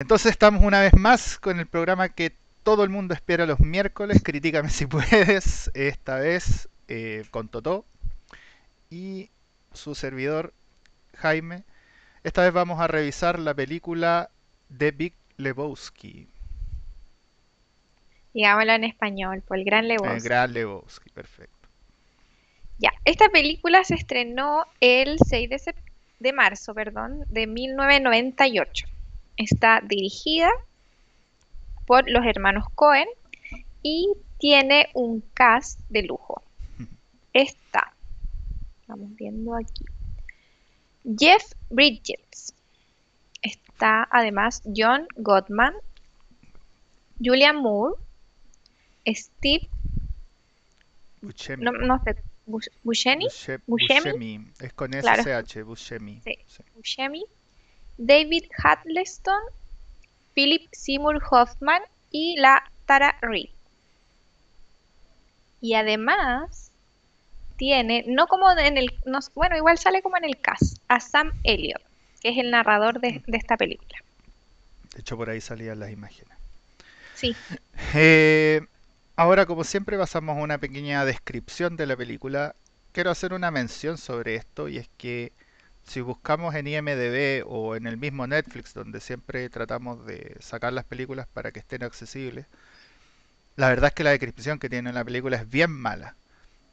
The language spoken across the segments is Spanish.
Entonces estamos una vez más con el programa que todo el mundo espera los miércoles, Critícame si puedes, esta vez eh, con Totó y su servidor Jaime. Esta vez vamos a revisar la película de Big Lebowski. Digámoslo en español, por el Gran Lebowski. El Gran Lebowski, perfecto. Ya, esta película se estrenó el 6 de, de marzo perdón, de 1998 Está dirigida por los hermanos Cohen y tiene un cast de lujo. Está, estamos viendo aquí, Jeff Bridges. Está además John Gottman, Julian Moore, Steve Buscemi. No, no sé, Buscemi. Buscemi. Es con SH, Buscemi. Sí. Buscemi. David Huddleston, Philip Seymour Hoffman y la Tara Reid. Y además tiene, no como en el, bueno, igual sale como en el cast, a Sam Elliott, que es el narrador de, esta película. De hecho, por ahí salían las imágenes. Sí. Eh, ahora, como siempre, pasamos a una pequeña descripción de la película. Quiero hacer una mención sobre esto y es que si buscamos en IMDB o en el mismo Netflix, donde siempre tratamos de sacar las películas para que estén accesibles, la verdad es que la descripción que tiene la película es bien mala.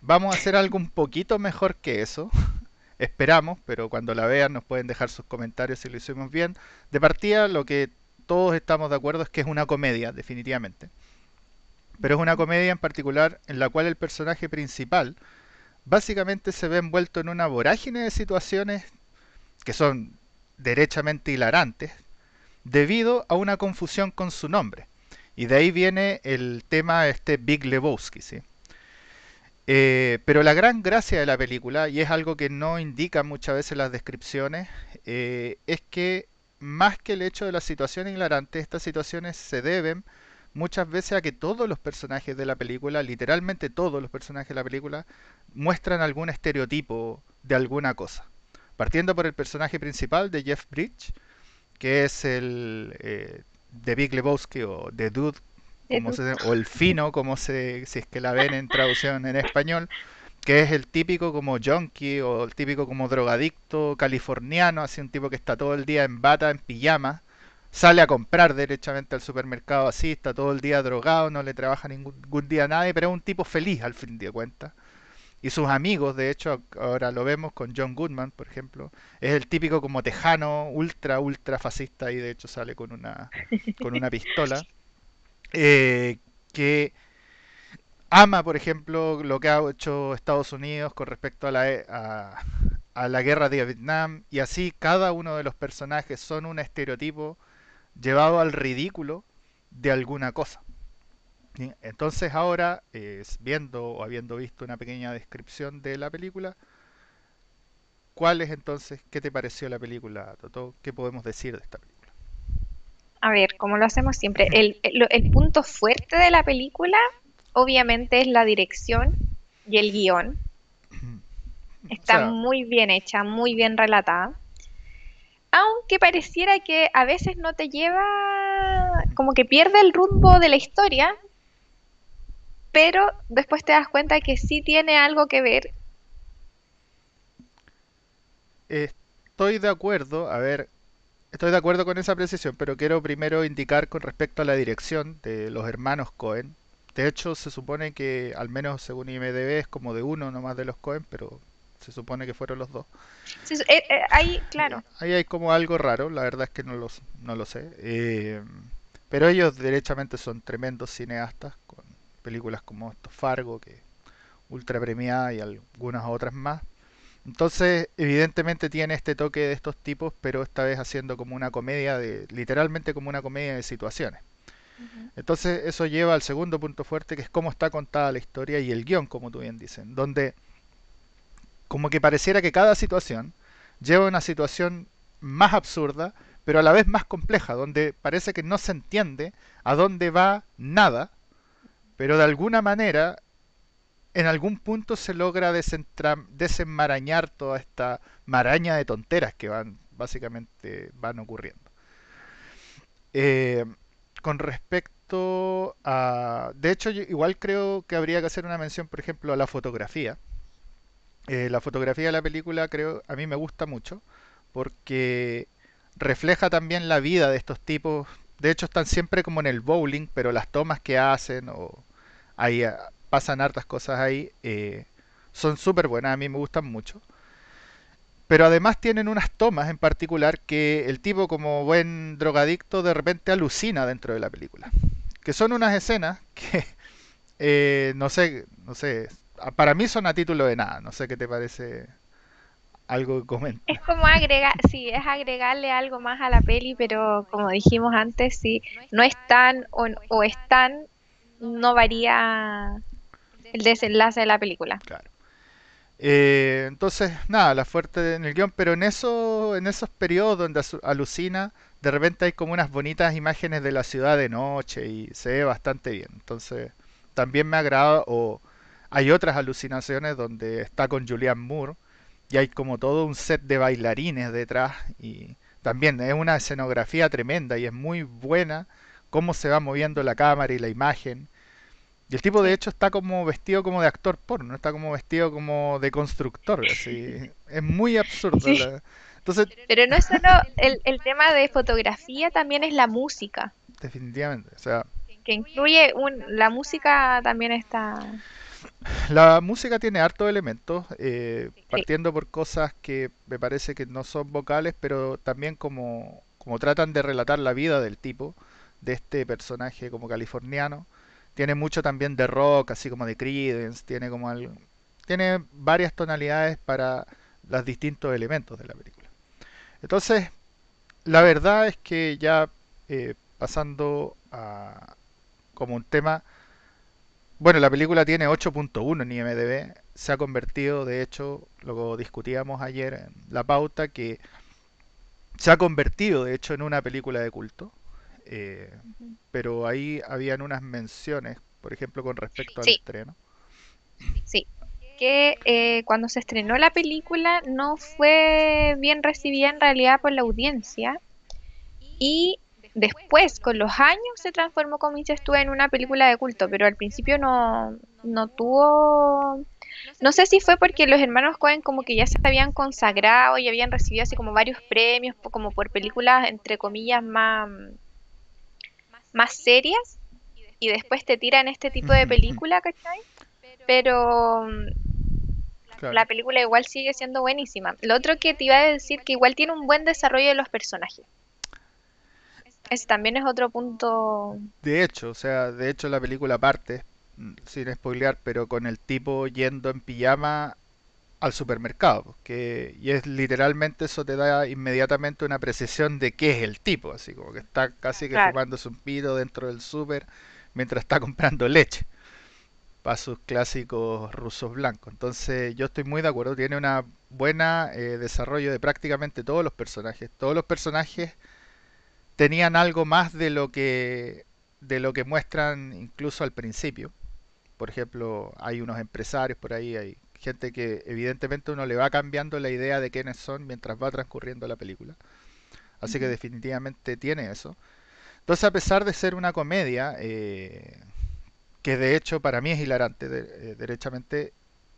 Vamos a hacer algo un poquito mejor que eso. Esperamos, pero cuando la vean nos pueden dejar sus comentarios si lo hicimos bien. De partida, lo que todos estamos de acuerdo es que es una comedia, definitivamente. Pero es una comedia en particular en la cual el personaje principal básicamente se ve envuelto en una vorágine de situaciones que son derechamente hilarantes, debido a una confusión con su nombre. Y de ahí viene el tema este Big Lebowski, ¿sí? Eh, pero la gran gracia de la película, y es algo que no indican muchas veces las descripciones, eh, es que más que el hecho de las situaciones hilarantes, estas situaciones se deben muchas veces a que todos los personajes de la película, literalmente todos los personajes de la película, muestran algún estereotipo de alguna cosa. Partiendo por el personaje principal de Jeff Bridge, que es el eh, de Big Lebowski o The Dude, o el fino, como se, si es que la ven en traducción en español, que es el típico como junkie o el típico como drogadicto californiano, así un tipo que está todo el día en bata, en pijama, sale a comprar derechamente al supermercado así, está todo el día drogado, no le trabaja ningún día a nadie, pero es un tipo feliz al fin de cuentas y sus amigos, de hecho, ahora lo vemos con John Goodman, por ejemplo, es el típico como tejano, ultra, ultra fascista y de hecho sale con una, con una pistola, eh, que ama, por ejemplo, lo que ha hecho Estados Unidos con respecto a la, a, a la guerra de Vietnam y así cada uno de los personajes son un estereotipo llevado al ridículo de alguna cosa. Entonces ahora, viendo o habiendo visto una pequeña descripción de la película, ¿cuál es entonces, qué te pareció la película, Toto? ¿Qué podemos decir de esta película? A ver, como lo hacemos siempre, el, el, punto fuerte de la película obviamente es la dirección y el guion. Está muy bien hecha, muy bien relatada. Aunque pareciera que a veces no te lleva, como que pierde el rumbo de la historia, pero después te das cuenta que sí tiene algo que ver. Estoy de acuerdo, a ver, estoy de acuerdo con esa precisión, pero quiero primero indicar con respecto a la dirección de los hermanos Cohen. De hecho, se supone que, al menos según IMDB, es como de uno nomás de los Cohen, pero se supone que fueron los dos. Eh, eh, ahí, claro. Ahí hay como algo raro, la verdad es que no, los, no lo sé. Eh, pero ellos derechamente son tremendos cineastas, con películas como esto, Fargo, que ultra premiada y algunas otras más. Entonces, evidentemente tiene este toque de estos tipos, pero esta vez haciendo como una comedia de, literalmente como una comedia de situaciones. Entonces, eso lleva al segundo punto fuerte, que es cómo está contada la historia y el guion, como tú bien dicen, donde como que pareciera que cada situación lleva a una situación más absurda, pero a la vez más compleja, donde parece que no se entiende a dónde va nada, pero de alguna manera, en algún punto se logra desenmarañar toda esta maraña de tonteras que van, básicamente, van ocurriendo. Eh, con respecto a... De hecho, igual creo que habría que hacer una mención, por ejemplo, a la fotografía. Eh, la fotografía de la película creo a mí me gusta mucho porque refleja también la vida de estos tipos. De hecho, están siempre como en el bowling, pero las tomas que hacen o ahí ah, pasan hartas cosas ahí eh, son súper buenas. A mí me gustan mucho. Pero además tienen unas tomas en particular que el tipo como buen drogadicto de repente alucina dentro de la película. Que son unas escenas que eh, no sé, no sé, para mí son a título de nada. No sé qué te parece algo que comenta. Es como agregar, sí, es agregarle algo más a la peli, pero como dijimos antes, si no están o, o están, no varía el desenlace de la película. Claro. Eh, entonces, nada, la fuerte en el guion, pero en, eso, en esos periodos donde alucina, de repente hay como unas bonitas imágenes de la ciudad de noche y se ve bastante bien. Entonces, también me agrada, o hay otras alucinaciones donde está con Julianne Moore y hay como todo un set de bailarines detrás y también es una escenografía tremenda y es muy buena cómo se va moviendo la cámara y la imagen. Y el tipo de hecho está como vestido como de actor porno, está como vestido como de constructor, así. Es muy absurdo. Entonces, Pero no es solo el, el tema de fotografía, también es la música. Definitivamente, o sea... Que incluye un, la música también está... La música tiene hartos elementos, eh, partiendo por cosas que me parece que no son vocales, pero también como, como tratan de relatar la vida del tipo, de este personaje como californiano. Tiene mucho también de rock, así como de Creedence, tiene como algo, tiene varias tonalidades para los distintos elementos de la película. Entonces, la verdad es que ya eh, pasando a como un tema bueno, la película tiene 8.1 en IMDb. Se ha convertido, de hecho, lo discutíamos ayer en la pauta, que se ha convertido, de hecho, en una película de culto. Eh, pero ahí habían unas menciones, por ejemplo, con respecto al estreno. Sí, que eh, cuando se estrenó la película no fue bien recibida en realidad por la audiencia. Y Después, con los años, se transformó, como dices tú, en una película de culto, pero al principio no, no tuvo... No sé si fue porque los hermanos Cohen como que ya se habían consagrado y habían recibido así como varios premios, como por películas, entre comillas, más, más serias, y después te tiran este tipo de película, ¿cachai? Pero la película igual sigue siendo buenísima. Lo otro que te iba a decir que igual tiene un buen desarrollo de los personajes. Ese también es otro punto. De hecho, o sea, de hecho la película parte, mm, sin spoilear, pero con el tipo yendo en pijama al supermercado, que y es literalmente eso te da inmediatamente una precisión de qué es el tipo, así como que está casi que fumándose un pito dentro del super mientras está comprando leche para sus clásicos rusos blancos. Entonces yo estoy muy de acuerdo, tiene una buena eh, desarrollo de prácticamente todos los personajes. Todos los personajes tenían algo más de lo que de lo que muestran incluso al principio. Por ejemplo, hay unos empresarios por ahí, hay gente que evidentemente uno le va cambiando la idea de quiénes son mientras va transcurriendo la película. Así que definitivamente tiene eso. Entonces, a pesar de ser una comedia, eh, que de hecho para mí es hilarante, eh, derechamente,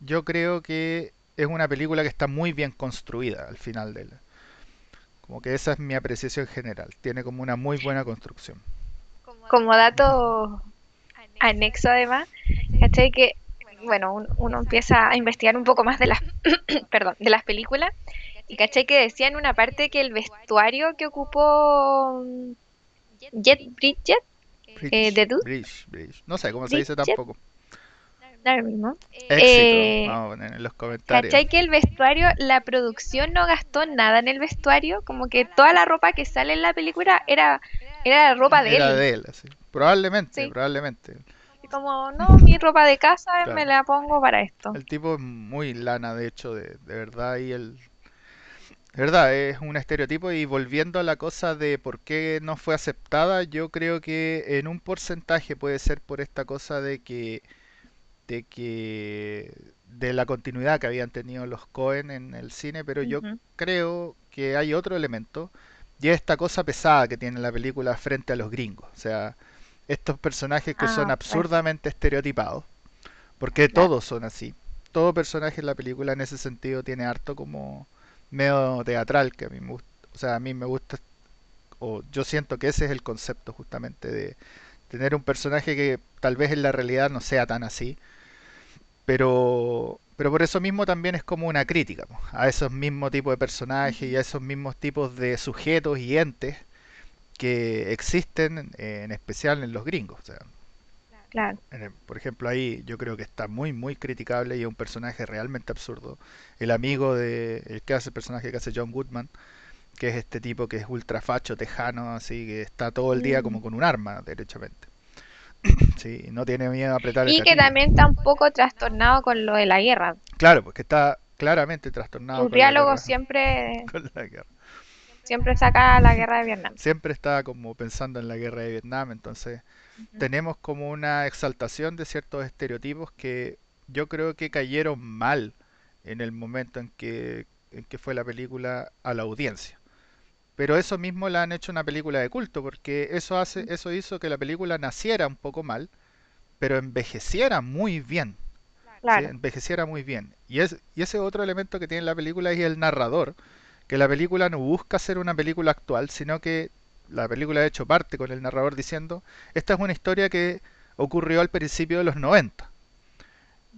yo creo que es una película que está muy bien construida al final de, como que esa es mi apreciación general. Tiene como una muy buena construcción. Como dato anexo además, ¿cachai? Que, bueno, uno empieza a investigar un poco más de las, perdón, de las películas y caché que decía en una parte que el vestuario que ocupó mm, Jet Bridget, eh, de Dude, no sé cómo se dice tampoco mismo. Éxito, eh, en los comentarios. ¿Cachai que el vestuario, la producción no gastó nada en el vestuario? Como que toda la ropa que sale en la película era, era la ropa de era él. de él, así. Probablemente, probablemente. Como, no, mi ropa de casa me la pongo para esto. El tipo es muy lana, de hecho, de, de verdad, y el... De verdad, es un estereotipo y volviendo a la cosa de por qué no fue aceptada, yo creo que en un porcentaje puede ser por esta cosa de que de que de la continuidad que habían tenido los Cohen en el cine, pero yo creo que hay otro elemento y esta cosa pesada que tiene la película frente a los gringos. O sea, estos personajes que son ah, absurdamente estereotipados, porque todos son así. Todo personaje en la película en ese sentido tiene harto como medio teatral que a mí me gusta. O sea, a mí me gusta, o yo siento que ese es el concepto justamente de tener un personaje que tal vez en la realidad no sea tan así, pero pero por eso mismo también es como una crítica a esos mismos tipos de personajes y a esos mismos tipos de sujetos y entes que existen en especial en los gringos. claro. por ejemplo, ahí yo creo que está muy, muy criticable y es un personaje realmente absurdo. El amigo de, el que hace el personaje que hace John Goodman, que es este tipo que es ultra facho, tejano, así que está todo el día como mm. con un arma, derechamente. sí, no tiene miedo a apretar Y que también está un poco trastornado con lo de la guerra. Claro, porque está claramente trastornado. Su diálogo siempre... Siempre saca la guerra de Vietnam. Siempre está como pensando en la guerra de Vietnam, entonces tenemos como una exaltación de ciertos estereotipos que yo creo que cayeron mal en el momento en que, en que fue la película a la audiencia. Pero eso mismo la han hecho una película de culto, porque eso hace, eso hizo que la película naciera un poco mal, pero envejeciera muy bien. Envejeciera muy bien. Y, es, y ese otro elemento que tiene la película es el narrador, que la película no busca ser una película actual, sino que la película ha hecho parte con el narrador diciendo, esta es una historia que ocurrió al principio de los 90.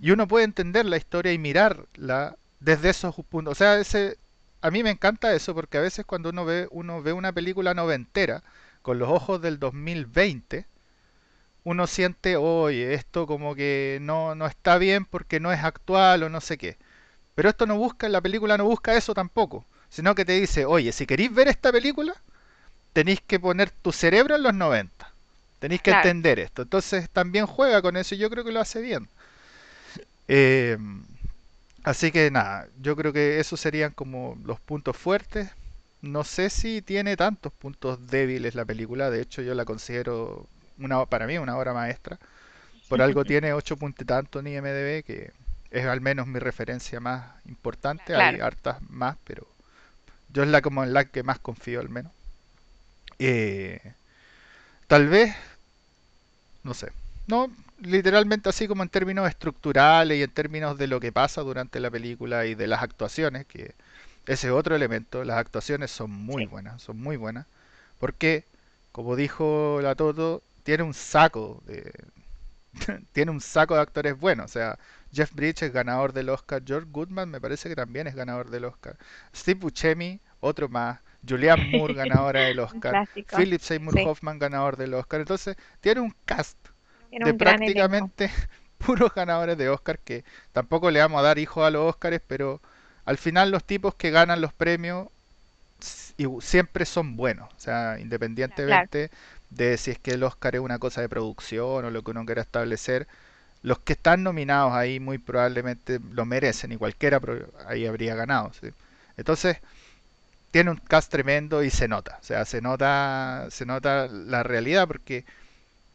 Y uno puede entender la historia y mirarla desde esos puntos. O sea, ese, a mí me encanta eso porque a veces cuando uno ve, uno ve una película noventera con los ojos del 2020, uno siente, oye, esto como que no, no está bien porque no es actual o no sé qué. Pero esto no busca, la película no busca eso tampoco, sino que te dice, oye, si queréis ver esta película, tenéis que poner tu cerebro en los 90. Tenéis que entender esto. Entonces también juega con eso y yo creo que lo hace bien. Eh, Así que nada, yo creo que esos serían como los puntos fuertes. No sé si tiene tantos puntos débiles la película, de hecho yo la considero una para mí una obra maestra. Por algo tiene 8 puntos tanto en IMDb, que es al menos mi referencia más importante. Hay hartas más, pero yo es la como en la que más confío al menos. Eh, tal vez, no sé, no, literalmente así como en términos estructurales y en términos de lo que pasa durante la película y de las actuaciones, que ese es otro elemento, las actuaciones son muy buenas, son muy buenas, porque como dijo la Toto, tiene un saco de tiene un saco de actores buenos, o sea, Jeff Bridges es ganador del Oscar, George Goodman me parece que también es ganador del Oscar, Steve Buscemi, otro más, Julianne Moore ganadora del Oscar, Philip Seymour Hoffman ganador del Oscar, entonces tiene un cast de prácticamente puros ganadores de Oscar, que tampoco le vamos a dar hijos a los Oscars, pero al final los tipos que ganan los premios siempre son buenos, o sea, independientemente de si es que el Oscar es una cosa de producción o lo que uno quiera establecer, los que están nominados ahí muy probablemente lo merecen y cualquiera ahí habría ganado. Entonces, tiene un cast tremendo y se nota, o sea, se nota, se nota la realidad porque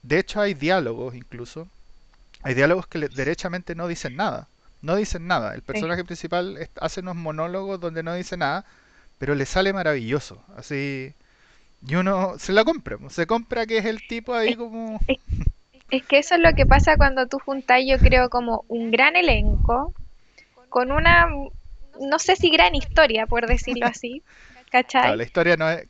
de hecho, hay diálogos incluso. Hay diálogos que derechamente no dicen nada. No dicen nada. El personaje principal hace unos monólogos donde no dice nada, pero le sale maravilloso. Así. Y uno se la compra. Se compra que es el tipo ahí como. Es, que eso es lo que pasa cuando tú juntas, yo creo, como un gran elenco con una. No sé si gran historia, por decirlo así. ¿Cachai? la historia no es.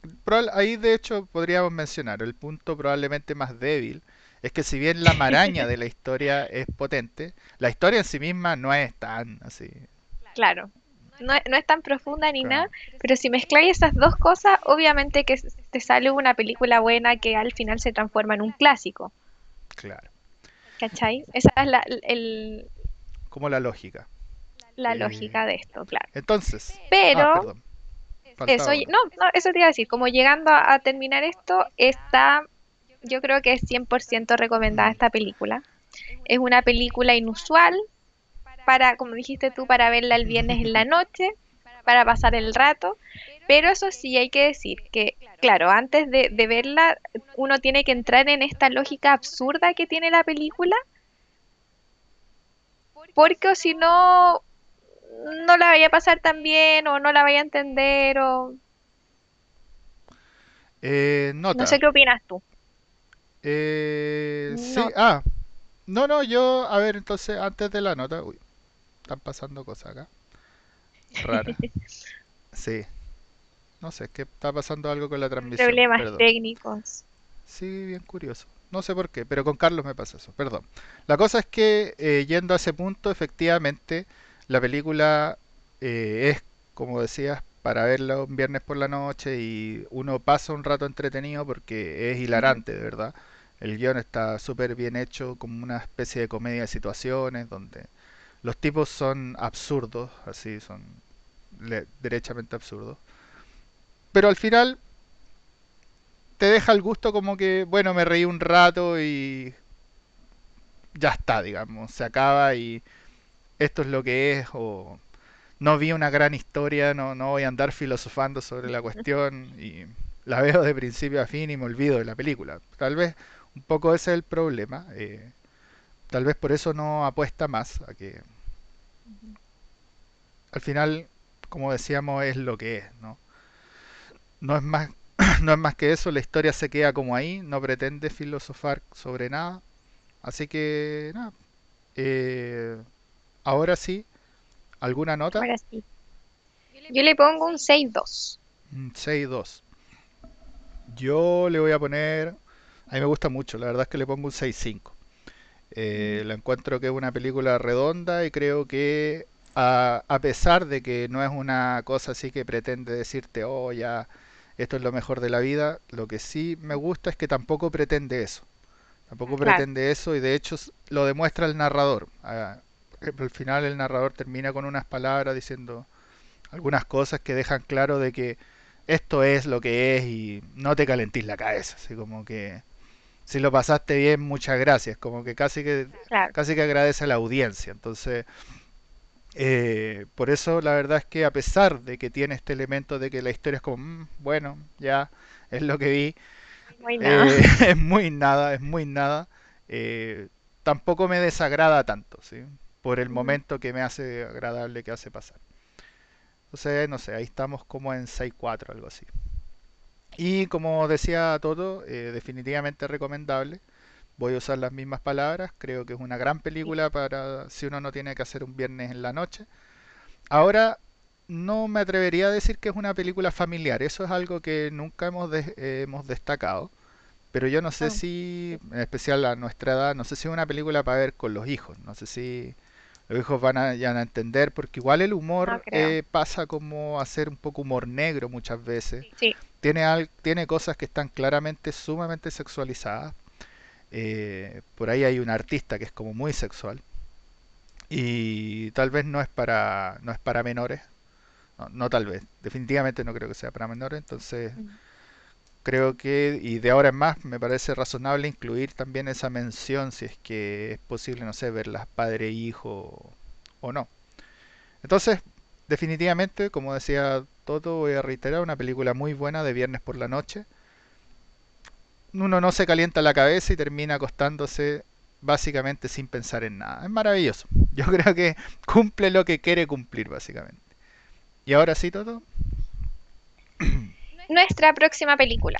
Ahí, de hecho, podríamos mencionar el punto probablemente más débil. Es que si bien la maraña de la historia es potente, la historia en sí misma no es tan así. Claro. No, es tan profunda ni nada, pero si mezcláis esas dos cosas, obviamente que te sale una película buena que al final se transforma en un clásico. Claro. ¿Cachai? Esa es la, el... Como la lógica. La lógica de esto, claro. Entonces. Pero... Ah, eso, no, no, eso te iba a decir, como llegando a, terminar esto, está, yo creo que es 100% recomendada esta película. Es una película inusual para, como dijiste tú, para verla el viernes en la noche, para pasar el rato, pero eso sí hay que decir que, claro, antes de, de verla, uno tiene que entrar en esta lógica absurda que tiene la película, porque si no no la vaya a pasar tan bien o no la vaya a entender o... Eh, No sé qué opinas tú. Eh, sí, ah, no, no, yo, a ver, entonces, antes de la nota, uy, están pasando cosas acá, raras. Sí, no sé, es que está pasando algo con la transmisión, Problemas perdón. técnicos. Sí, bien curioso. No sé por qué, pero con Carlos me pasa eso, perdón. La cosa es que, eh, yendo a ese punto, efectivamente, la película eh, es, como decías, para verla un viernes por la noche y uno pasa un rato entretenido porque es hilarante, de verdad. El guion está súper bien hecho, como una especie de comedia de situaciones, donde los tipos son absurdos, así, son derechamente absurdos. Pero al final te deja el gusto como que, bueno, me reí un rato y ya está, digamos, se acaba y esto es lo que es, o no vi una gran historia, no, no voy a andar filosofando sobre la cuestión y la veo de principio a fin y me olvido de la película. Tal vez un poco ese es el problema, eh, tal vez por eso no apuesta más a que al final, como decíamos, es lo que es, ¿no? No es más, no es más que eso, la historia se queda como ahí, no pretende filosofar sobre nada, así que nada, eh, ahora sí, ¿alguna nota? Ahora sí. Yo le pongo un seis dos. Mm, 6-2. Yo le voy a poner, a mí me gusta mucho, la verdad es que le pongo un 6-5. Eh, la encuentro que es una película redonda y creo que a, a pesar de que no es una cosa así que pretende decirte, oh, ya, esto es lo mejor de la vida, lo que sí me gusta es que tampoco pretende eso. Tampoco Claro, pretende eso y de hecho lo demuestra el narrador. Ah, al final el narrador termina con unas palabras diciendo algunas cosas que dejan claro de que esto es lo que es y no te calentís la cabeza. Así como que si lo pasaste bien, muchas gracias. Como que casi que claro. casi que agradece a la audiencia. Entonces, eh, por eso la verdad es que a pesar de que tiene este elemento de que la historia es como, "Mm, bueno, ya es lo que vi, eh, es muy nada, es muy nada, eh, tampoco me desagrada tanto, ¿sí? Por el momento que me hace agradable que hace pasar. Entonces, no sé, ahí estamos como en seis cuatro algo así. Y como decía Toto, eh, definitivamente recomendable. Voy a usar las mismas palabras. Creo que es una gran película para si uno no tiene que hacer un viernes en la noche. Ahora, no me atrevería a decir que es una película familiar. Eso es algo que nunca hemos, de- eh, hemos destacado. Pero yo no sé Ah, si, en especial a nuestra edad, no sé si es una película para ver con los hijos. No sé si los hijos van a, entender, porque igual el humor eh, pasa como a ser un poco humor negro muchas veces. Sí. Tiene, al- tiene cosas que están claramente sumamente sexualizadas. Eh, por ahí hay un artista que es como muy sexual. Y tal vez no es para, no es para menores. No, no tal vez. Definitivamente no creo que sea para menores. Entonces Ujú. Creo que, y de ahora en más, me parece razonable incluir también esa mención si es que es posible, no sé, verlas padre e hijo o no. Entonces, definitivamente, como decía Toto, voy a reiterar, una película muy buena de viernes por la noche. Uno no se calienta la cabeza y termina acostándose básicamente sin pensar en nada. Es maravilloso. Yo creo que cumple lo que quiere cumplir, básicamente. Y ahora sí, Toto. Nuestra próxima película.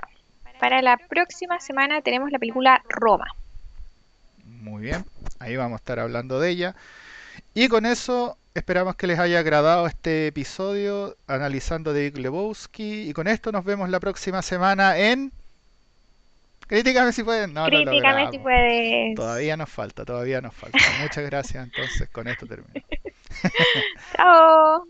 Para la próxima semana tenemos la película Roma. Muy bien. Ahí vamos a estar hablando de ella. Y con eso esperamos que les haya agradado este episodio analizando de Lebowski. Y con esto nos vemos la próxima semana en... Críticame si pueden. No Críticame si logramos. puedes. Todavía nos falta, todavía nos falta. Muchas gracias. Entonces con esto termino. Chao.